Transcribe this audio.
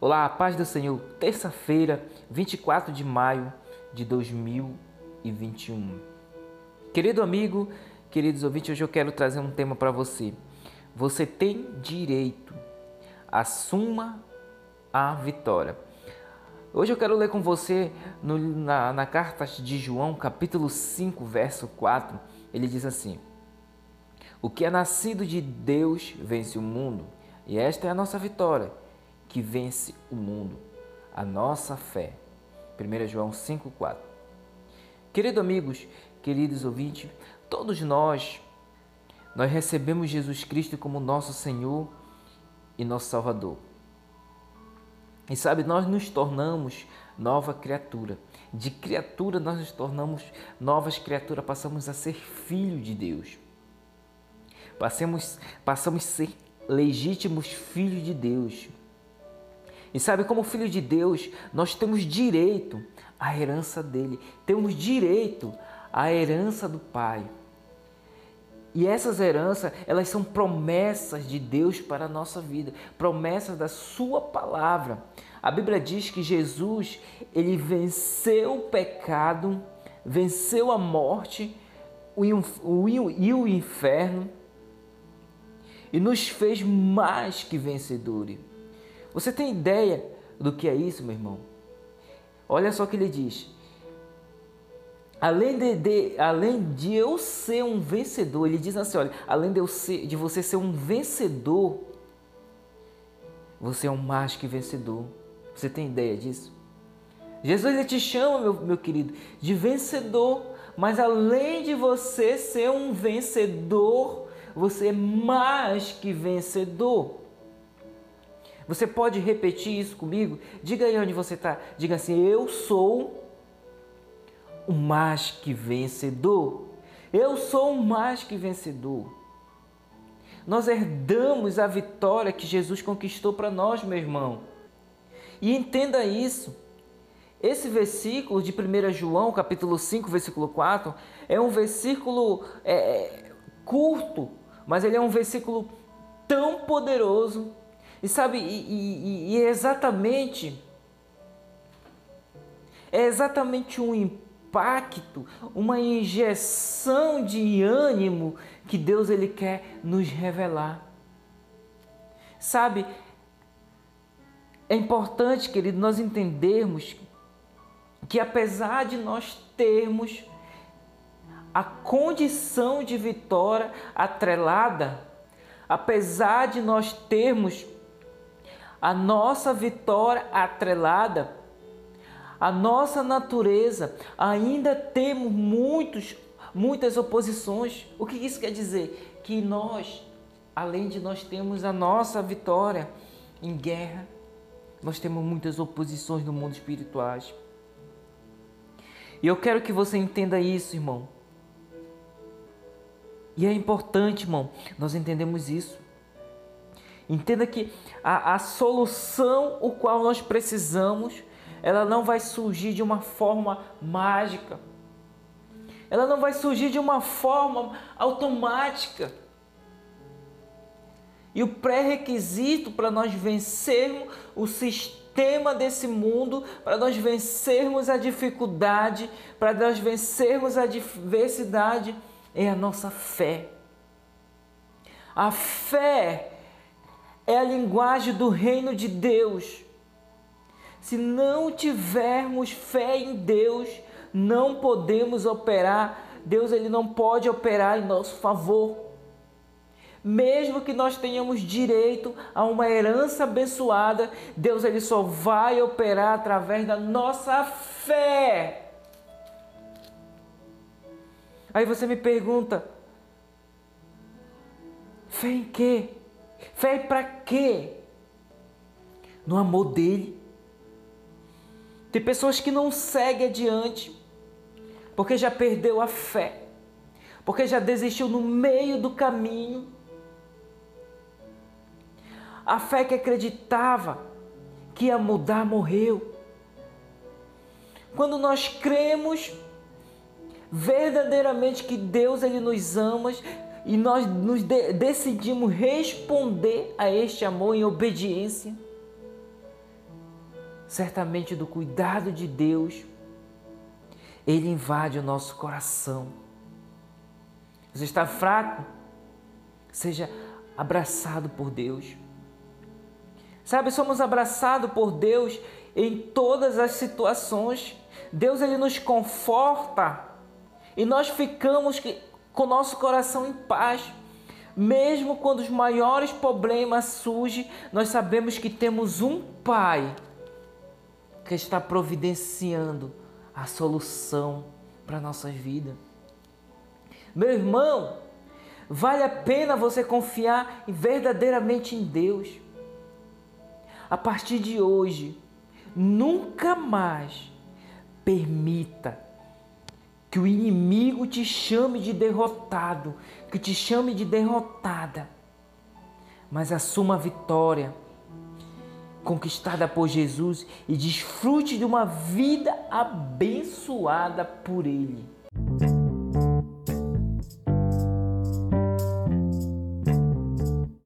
Olá, paz do Senhor. Terça-feira, 24 de maio de 2021. Querido amigo, queridos ouvintes, hoje eu quero trazer um tema para você. Você tem direito. Assuma a vitória. Hoje eu quero ler com você no, na, na carta de João, capítulo 5, verso 4. Ele diz assim: O que é nascido de Deus vence o mundo, e esta é a nossa vitória que vence o mundo, a nossa fé. 1 João 5,4. Queridos amigos, queridos ouvintes, todos nós, nós recebemos Jesus Cristo como nosso Senhor e nosso Salvador. E sabe, nós nos tornamos nova criatura. De criatura nós nos tornamos novas criaturas, passamos a ser filho de Deus. Passamos, passamos a ser legítimos filhos de Deus. E sabe, como filho de Deus, nós temos direito à herança dele, temos direito à herança do Pai. E essas heranças, elas são promessas de Deus para a nossa vida, promessas da sua palavra. A Bíblia diz que Jesus, ele venceu o pecado, venceu a morte e o inferno e nos fez mais que vencedores. Você tem ideia do que é isso, meu irmão? Olha só o que ele diz. Além de, de, além de eu ser um vencedor, ele diz assim: olha, além de, eu ser, de você ser um vencedor, você é um mais que vencedor. Você tem ideia disso? Jesus ele te chama, meu, meu querido, de vencedor. Mas além de você ser um vencedor, você é mais que vencedor. Você pode repetir isso comigo? Diga aí onde você está. Diga assim: Eu sou o mais que vencedor. Eu sou o mais que vencedor. Nós herdamos a vitória que Jesus conquistou para nós, meu irmão. E entenda isso. Esse versículo de 1 João, capítulo 5, versículo 4, é um versículo é, é, curto, mas ele é um versículo tão poderoso e sabe, e, e, e é exatamente é exatamente um impacto, uma injeção de ânimo que Deus ele quer nos revelar. Sabe, é importante, querido, nós entendermos que apesar de nós termos a condição de vitória atrelada, apesar de nós termos a nossa vitória atrelada, a nossa natureza, ainda temos muitos, muitas oposições. O que isso quer dizer? Que nós, além de nós termos a nossa vitória em guerra, nós temos muitas oposições no mundo espiritual. E eu quero que você entenda isso, irmão. E é importante, irmão, nós entendemos isso. Entenda que a, a solução o qual nós precisamos, ela não vai surgir de uma forma mágica. Ela não vai surgir de uma forma automática. E o pré-requisito para nós vencermos o sistema desse mundo, para nós vencermos a dificuldade, para nós vencermos a diversidade, é a nossa fé. A fé é a linguagem do reino de Deus. Se não tivermos fé em Deus, não podemos operar. Deus ele não pode operar em nosso favor. Mesmo que nós tenhamos direito a uma herança abençoada, Deus ele só vai operar através da nossa fé. Aí você me pergunta: fé em quê? Fé para quê? No amor dele. Tem pessoas que não seguem adiante porque já perdeu a fé, porque já desistiu no meio do caminho. A fé que acreditava que ia mudar morreu. Quando nós cremos verdadeiramente que Deus ele nos ama, e nós nos de decidimos responder a este amor em obediência, certamente do cuidado de Deus, Ele invade o nosso coração. Você está fraco? Seja abraçado por Deus. Sabe, somos abraçados por Deus em todas as situações. Deus ele nos conforta e nós ficamos com nosso coração em paz. Mesmo quando os maiores problemas surgem, nós sabemos que temos um Pai que está providenciando a solução para a nossa vida. Meu irmão, vale a pena você confiar verdadeiramente em Deus a partir de hoje, nunca mais permita que o inimigo te chame de derrotado, que te chame de derrotada, mas assuma a vitória conquistada por Jesus e desfrute de uma vida abençoada por Ele.